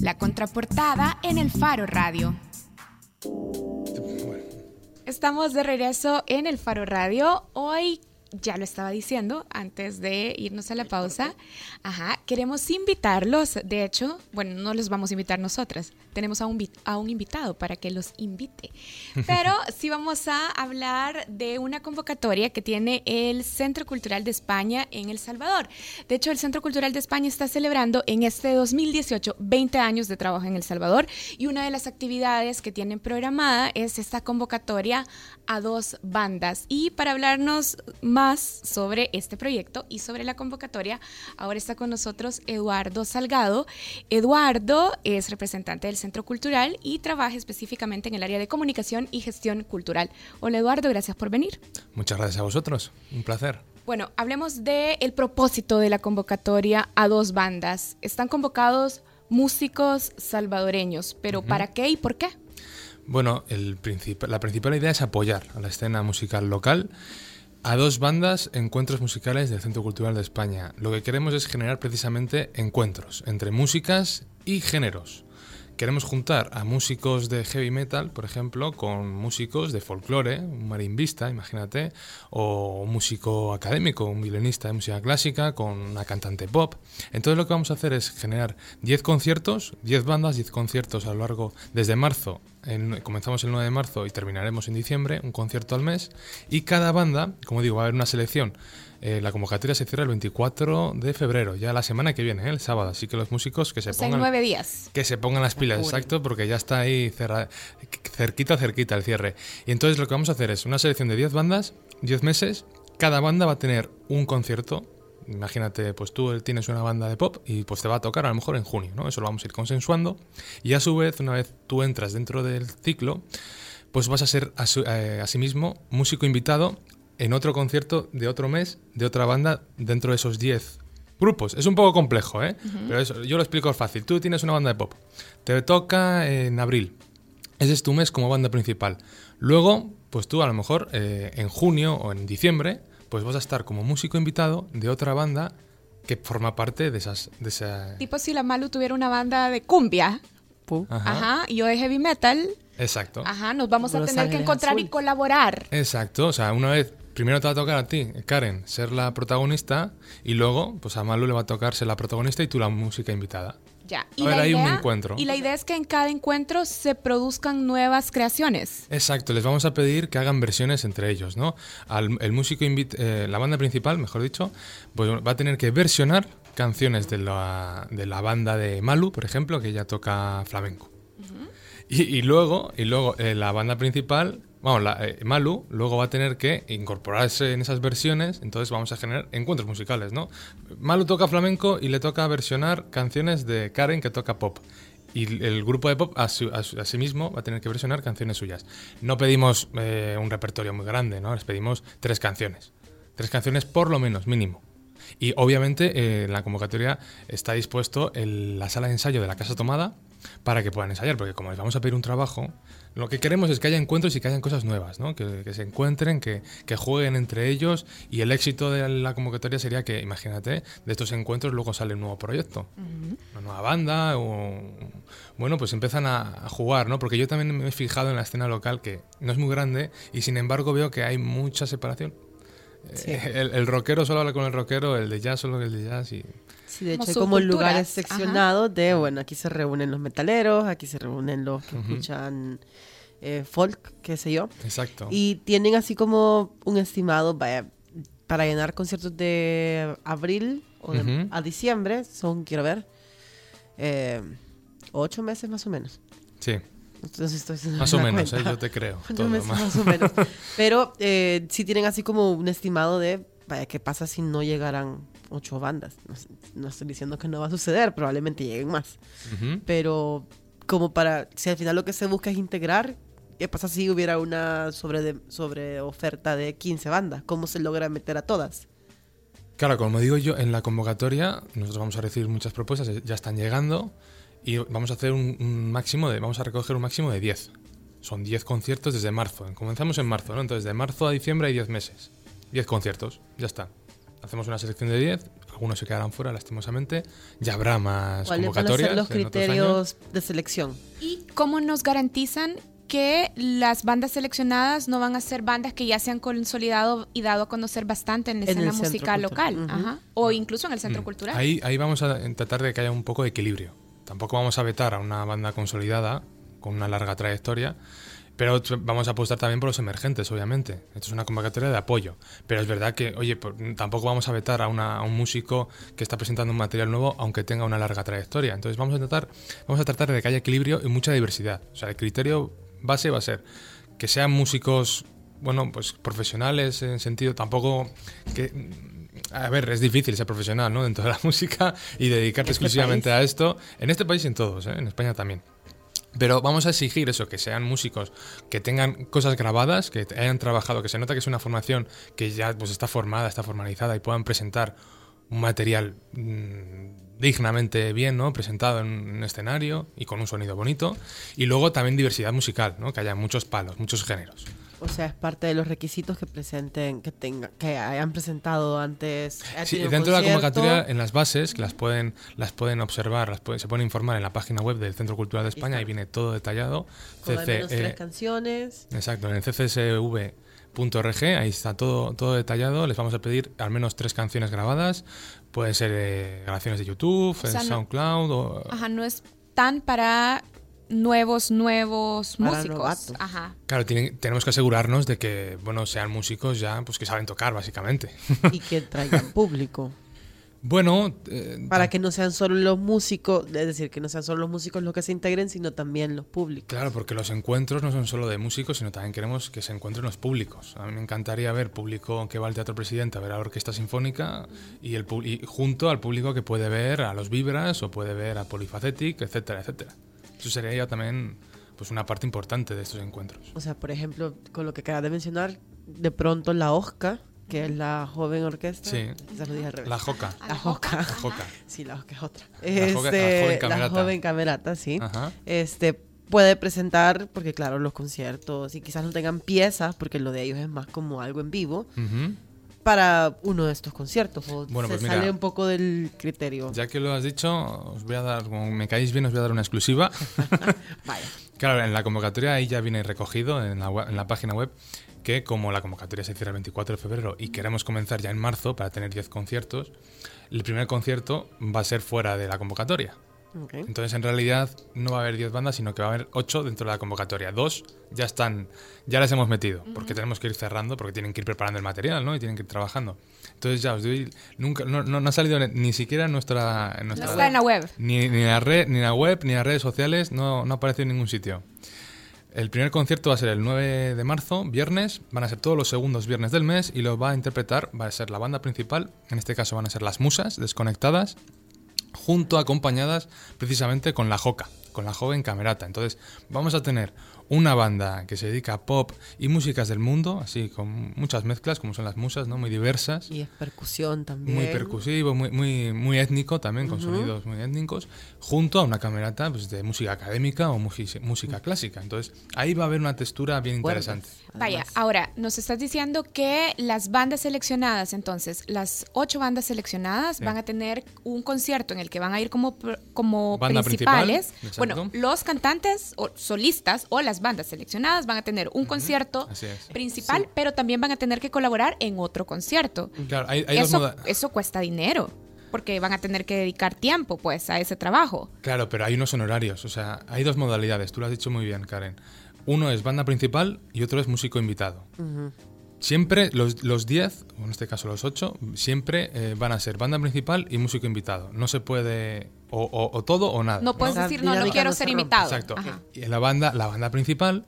La contraportada en el Faro Radio. Estamos de regreso en el Faro Radio. Hoy ya lo estaba diciendo antes de irnos a la pausa. Ajá, queremos invitarlos. De hecho, bueno, no los vamos a invitar nosotras. Tenemos a un, a un invitado para que los invite. Pero sí vamos a hablar de una convocatoria que tiene el Centro Cultural de España en El Salvador. De hecho, el Centro Cultural de España está celebrando en este 2018 20 años de trabajo en El Salvador y una de las actividades que tienen programada es esta convocatoria a dos bandas. Y para hablarnos más sobre este proyecto y sobre la convocatoria. Ahora está con nosotros Eduardo Salgado. Eduardo es representante del Centro Cultural y trabaja específicamente en el área de comunicación y gestión cultural. Hola Eduardo, gracias por venir. Muchas gracias a vosotros, un placer. Bueno, hablemos del el propósito de la convocatoria a dos bandas. Están convocados músicos salvadoreños, pero ¿para qué y por qué? Bueno, el la principal idea es apoyar a la escena musical local a dos bandas encuentros musicales del Centro Cultural de España. Lo que queremos es generar precisamente encuentros entre músicas y géneros. Queremos juntar a músicos de heavy metal, por ejemplo, con músicos de folclore, un marimbista, imagínate, o un músico académico, un violinista de música clásica, con una cantante pop. Entonces lo que vamos a hacer es generar 10 conciertos, 10 bandas, 10 conciertos a lo largo desde marzo comenzamos el 9 de marzo y terminaremos en diciembre, un concierto al mes. Y cada banda, como digo, va a haber una selección. Eh, la convocatoria se cierra el 24 de febrero, ya la semana que viene, ¿eh? el sábado. Así que los músicos que se pongan. nueve días. Que se pongan las pilas, exacto, porque ya está ahí cerquita, cerquita el cierre. Y entonces lo que vamos a hacer es una selección de 10 bandas, 10 meses. Cada banda va a tener un concierto imagínate, pues tú tienes una banda de pop y pues te va a tocar a lo mejor en junio, ¿no? Eso lo vamos a ir consensuando. Y a su vez, una vez tú entras dentro del ciclo, pues vas a ser eh, asimismo músico invitado en otro concierto de otro mes de otra banda dentro de esos 10 grupos. Es un poco complejo, ¿eh? Pero eso, yo lo explico fácil. Tú tienes una banda de pop, te toca en abril. Ese es tu mes como banda principal. Luego, pues tú a lo mejor eh, en junio o en diciembre pues vas a estar como músico invitado de otra banda que forma parte de esas... De esa... Tipo si la Malu tuviera una banda de cumbia. Ajá. y yo de heavy metal. Exacto. Ajá, nos vamos a tener que encontrar y colaborar. Exacto, o sea, una vez, primero te va a tocar a ti, Karen, ser la protagonista y luego, pues a Malu le va a tocar ser la protagonista y tú la música invitada. Y la idea, un encuentro. Y la idea es que en cada encuentro se produzcan nuevas creaciones. Exacto, les vamos a pedir que hagan versiones entre ellos, ¿no? el músico, eh, la banda principal, mejor dicho, pues va a tener que versionar canciones de la, de la banda de Malu, por ejemplo, que ella toca flamenco. y, luego, y luego eh, la banda principal Vamos, eh, Malu luego va a tener que incorporarse en esas versiones, entonces vamos a generar encuentros musicales, ¿no? Malu toca flamenco y le toca versionar canciones de Karen que toca pop. Y el grupo de pop a, sí mismo va a tener que versionar canciones suyas. No pedimos eh, un repertorio muy grande, ¿no? Les pedimos tres canciones. Tres canciones por lo menos, mínimo. Y obviamente eh, en la convocatoria está dispuesto la sala de ensayo de la Casa Tomada para que puedan ensayar, porque como les vamos a pedir un trabajo, lo que queremos es que haya encuentros y que hayan cosas nuevas, ¿no? que, se encuentren, que, jueguen entre ellos y el éxito de la convocatoria sería que, imagínate, de estos encuentros luego sale un nuevo proyecto, una nueva banda o... Bueno, pues empiezan a, jugar, ¿no? Porque yo también me he fijado en la escena local que no es muy grande y sin embargo veo que hay mucha separación. Eh, el, el, rockero solo habla con el rockero, el de jazz solo con el de jazz y... Sí, de hecho hay como lugares seccionados de, bueno, aquí se reúnen los metaleros, aquí se reúnen los que escuchan eh, folk, qué sé yo. Exacto. Y tienen así como un estimado, para llenar conciertos de abril o a diciembre, son, quiero ver, eh, ocho meses más o menos. Sí. Entonces estoy más o menos, eh, yo te creo. Todo meses más. o menos. Pero eh, sí tienen así como un estimado de, vaya, ¿qué pasa si no llegaran ocho bandas. No, estoy diciendo que no va a suceder, probablemente lleguen más. Pero como para, si al final lo que se busca es integrar, ¿qué pasa si hubiera una sobre, sobre oferta de 15 bandas? ¿Cómo se logra meter a todas? Claro, como digo yo, en la convocatoria nosotros vamos a recibir muchas propuestas, ya están llegando y vamos a hacer un, máximo de, vamos a recoger un máximo de 10. Son 10 conciertos desde marzo. Comenzamos en marzo, ¿no? Entonces de marzo a diciembre hay 10 meses. 10 conciertos, ya está. hacemos una selección de 10, algunos se quedarán fuera, lastimosamente. Ya habrá más ¿Cuáles van a convocatorias. los criterios de selección? ¿Y cómo nos garantizan que las bandas seleccionadas no van a ser bandas que ya se han consolidado y dado a conocer bastante en la En escena musical cultural. local? Ajá. O incluso en el centro Mm. cultural. Ahí, ahí vamos a tratar de que haya un poco de equilibrio. Tampoco vamos a vetar a una banda consolidada con una larga trayectoria, pero vamos a apostar también por los emergentes, obviamente. Esto es una convocatoria de apoyo. Pero es verdad que, oye, tampoco vamos a vetar a, una- a un músico que está presentando un material nuevo, aunque tenga una larga trayectoria. Entonces vamos a tratar, vamos a tratar de que haya equilibrio y mucha diversidad. O sea, el criterio base va a ser que sean músicos, bueno, pues profesionales en sentido, tampoco que a ver, es difícil ser profesional, ¿no? Dentro de la música y dedicarte este exclusivamente a esto. En este país y en todos, ¿eh? en España también. Pero vamos a exigir eso, que sean músicos que tengan cosas grabadas, que hayan trabajado, que se nota que es una formación que ya pues, está formada, está formalizada y puedan presentar un material mm, dignamente bien, ¿no? Presentado en un escenario y con un sonido bonito. Y luego también diversidad musical, ¿no? Que haya muchos palos, muchos géneros. O sea, es parte de los requisitos que presenten, que tengan, que hayan presentado antes. Sí, dentro de la convocatoria, en las bases, que las pueden, las pueden observar, las pueden- se pueden informar en la página web del Centro Cultural de España, ahí viene todo detallado. Con al CC, menos tres eh, canciones. exacto, en el ccsv.org, ahí está todo, todo detallado. Les vamos a pedir al menos tres canciones grabadas. Pueden ser eh, grabaciones de YouTube, O sea, en no- SoundCloud o, Ajá, no es tan para nuevos, nuevos Para músicos. novatos. Ajá. Claro, tienen- tenemos que asegurarnos de que, bueno, sean músicos ya, pues que saben tocar, básicamente. y que traigan público. bueno, eh, Para que no sean solo los músicos, es decir, que no sean solo los músicos los que se integren, sino también los públicos. Claro, porque los encuentros no son solo de músicos, sino también queremos que se encuentren los públicos. A mí me encantaría ver público que va al Teatro Presidente a ver a la Orquesta Sinfónica y, el, y junto al público que puede ver a los Vibras o puede ver a Polyphacetic, etcétera, etcétera. Eso sería ya también pues una parte importante de estos encuentros. O sea, por ejemplo, con lo que acabas de mencionar, de pronto la OSCA, que es la joven orquesta. Sí. Quizás lo dije al revés. La Joca. La Joca. La Joca. Sí, la OSCA es otra. La joven- la Este, joven la camerata. joven camerata, sí. Ajá. Este puede presentar, porque claro, los conciertos, y quizás no tengan piezas, porque lo de ellos es más como algo en vivo, Ujú. Para uno de estos conciertos. O Bueno, se pues mira, sale un poco del criterio. Ya que lo has dicho, os voy a dar, como me caéis bien, os voy a dar una exclusiva. Vaya. Claro, en la convocatoria ahí ya viene recogido en la, web- en la página web que como la convocatoria se cierra el 24 de febrero y queremos comenzar ya en marzo para tener 10 conciertos, el primer concierto va a ser fuera de la convocatoria. Entonces en realidad no va a haber 10 bandas, sino que va a haber 8 dentro de la convocatoria. Dos ya están, ya las hemos metido, porque tenemos que ir cerrando, porque tienen que ir preparando el material, ¿no? Y tienen que ir trabajando. Entonces ya os doy, nunca, no, no- no ha salido ni siquiera en nuestra, en No nuestra está en la web. ni, ni en la red, ni en la web, ni en las redes sociales, no, no aparece en ningún sitio. El primer concierto va a ser el 9 de marzo, viernes, van a ser todos los segundos viernes del mes y lo va a interpretar, va a ser la banda principal, en este caso van a ser las musas desconectadas, junto acompañadas precisamente con la Joca, con la joven camerata. Entonces vamos a tener una banda que se dedica a pop y músicas del mundo, así con muchas mezclas, como son las musas, ¿no? Muy diversas. Y es percusión también. Muy percusivo, muy, muy, muy étnico también, con sonidos muy étnicos, junto a una camerata pues, de música académica o música clásica. Entonces, ahí va a haber una textura bien interesante. Vaya, ahora nos estás diciendo que las bandas seleccionadas, entonces, las ocho bandas seleccionadas Sí. van a tener un concierto en el que van a ir como, como Banda principales. principal, bueno, los cantantes o solistas o las bandas seleccionadas van a tener un concierto principal, pero también van a tener que colaborar en otro concierto. Claro, hay, hay dos Eso, moda- eso cuesta dinero, porque van a tener que dedicar tiempo pues a ese trabajo. Claro, pero hay unos honorarios. O sea, hay dos modalidades. Tú lo has dicho muy bien, Karen. Uno es banda principal y otro es músico invitado. Siempre los, los 10, o en este caso los 8, siempre eh, van a ser banda principal y músico invitado. No se puede o, o- o todo o nada. No puedes decir, no, no quiero ser invitado. Exacto. Ajá. Y en la banda, la banda principal,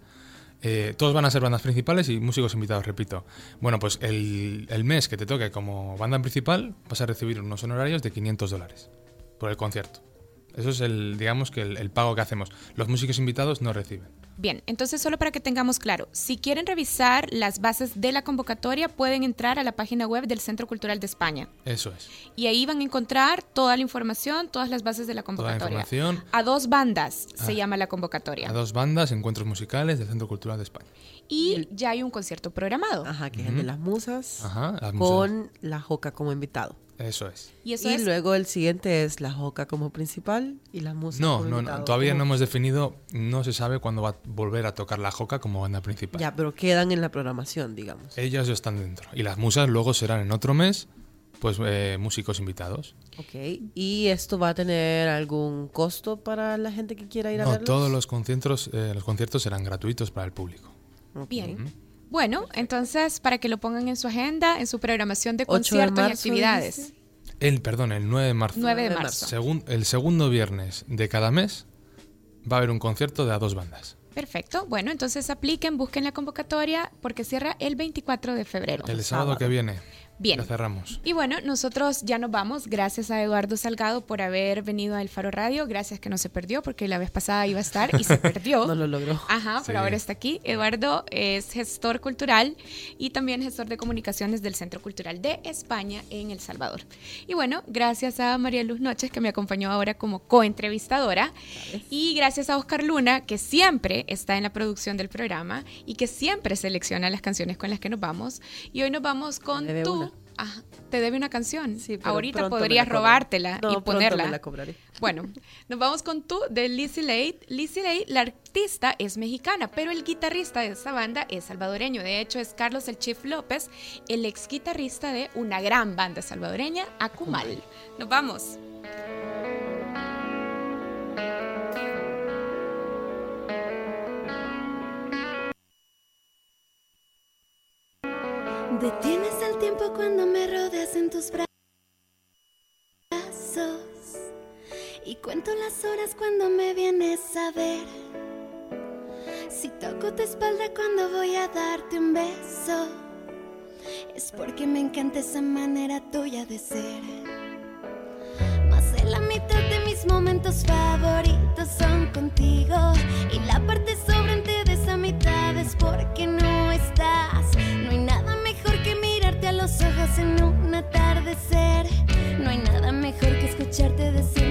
eh, todos van a ser bandas principales y músicos invitados, repito. Bueno, pues el, el mes que te toque como banda principal vas a recibir unos honorarios de 500 dólares por el concierto. Eso es el, digamos que el, el pago que hacemos. Los músicos invitados no reciben. Bien, entonces solo para que tengamos claro, si quieren revisar las bases de la convocatoria, pueden entrar a la página web del Centro Cultural de España. Eso es. Y ahí van a encontrar toda la información, todas las bases de la convocatoria. Toda la información. A dos bandas se Ah. llama la convocatoria. A dos bandas, encuentros musicales del Centro Cultural de España. Y ya hay un concierto programado. Ajá, que es el de las musas. Ajá, las musas. Con la Joca como invitado. Eso es. Y eso y es luego el siguiente es la Joca como principal y las musas No, como no, invitado. no, todavía no hemos definido, no se sabe cuándo va a volver a tocar la Joca como banda principal. Ya, pero quedan en la programación, digamos. Ellas ya están dentro. Y las musas luego serán en otro mes, pues eh, músicos invitados. Ok. ¿Y esto va a tener algún costo para la gente que quiera ir a No, verlos? todos los conciertos, eh, los conciertos serán gratuitos para el público. Ok. bien. Bueno, entonces para que lo pongan en su agenda, en su programación de 8 de conciertos y marzo, actividades. El, perdón, el 9 de marzo. 9 de 9 de marzo. Segun- el segundo viernes de cada mes va a haber un concierto de a dos bandas. Perfecto. Bueno, entonces apliquen, busquen la convocatoria porque cierra el 24 de febrero. El sábado, sábado. que viene. Bien. Ya cerramos. Y bueno, nosotros ya nos vamos. Gracias a Eduardo Salgado por haber venido al Faro Radio. Gracias que no se perdió porque la vez pasada iba a estar y se perdió. No lo logró. Ajá, Sí. pero ahora está aquí. Eduardo es gestor cultural y también gestor de comunicaciones del Centro Cultural de España en El Salvador. Y bueno, gracias a María Luz Noches que me acompañó ahora como coentrevistadora y gracias a Oscar Luna que siempre está en la producción del programa y que siempre selecciona las canciones con las que nos vamos. Y hoy nos vamos con tú. Ajá, te debe una canción. Sí, Ahorita podrías robártela No, y ponerla. me la cobraré. Bueno, nos vamos con tú de Lizzy Lade. Lizzy Lade, la artista es mexicana, pero el guitarrista de esa banda es salvadoreño. De hecho, es Carlos El Chief López, el ex guitarrista de una gran banda salvadoreña, Akumal. Nos vamos. Detienes el tiempo cuando me rodeas en tus brazos. Y cuento las horas cuando me vienes a ver. Si toco tu espalda cuando voy a darte un beso. Es porque me encanta esa manera tuya de ser. Más de la mitad de mis momentos favoritos son contigo. Y la parte sobrante de esa mitad es porque no estás. No hay nada en un atardecer. No hay nada mejor que escucharte decirme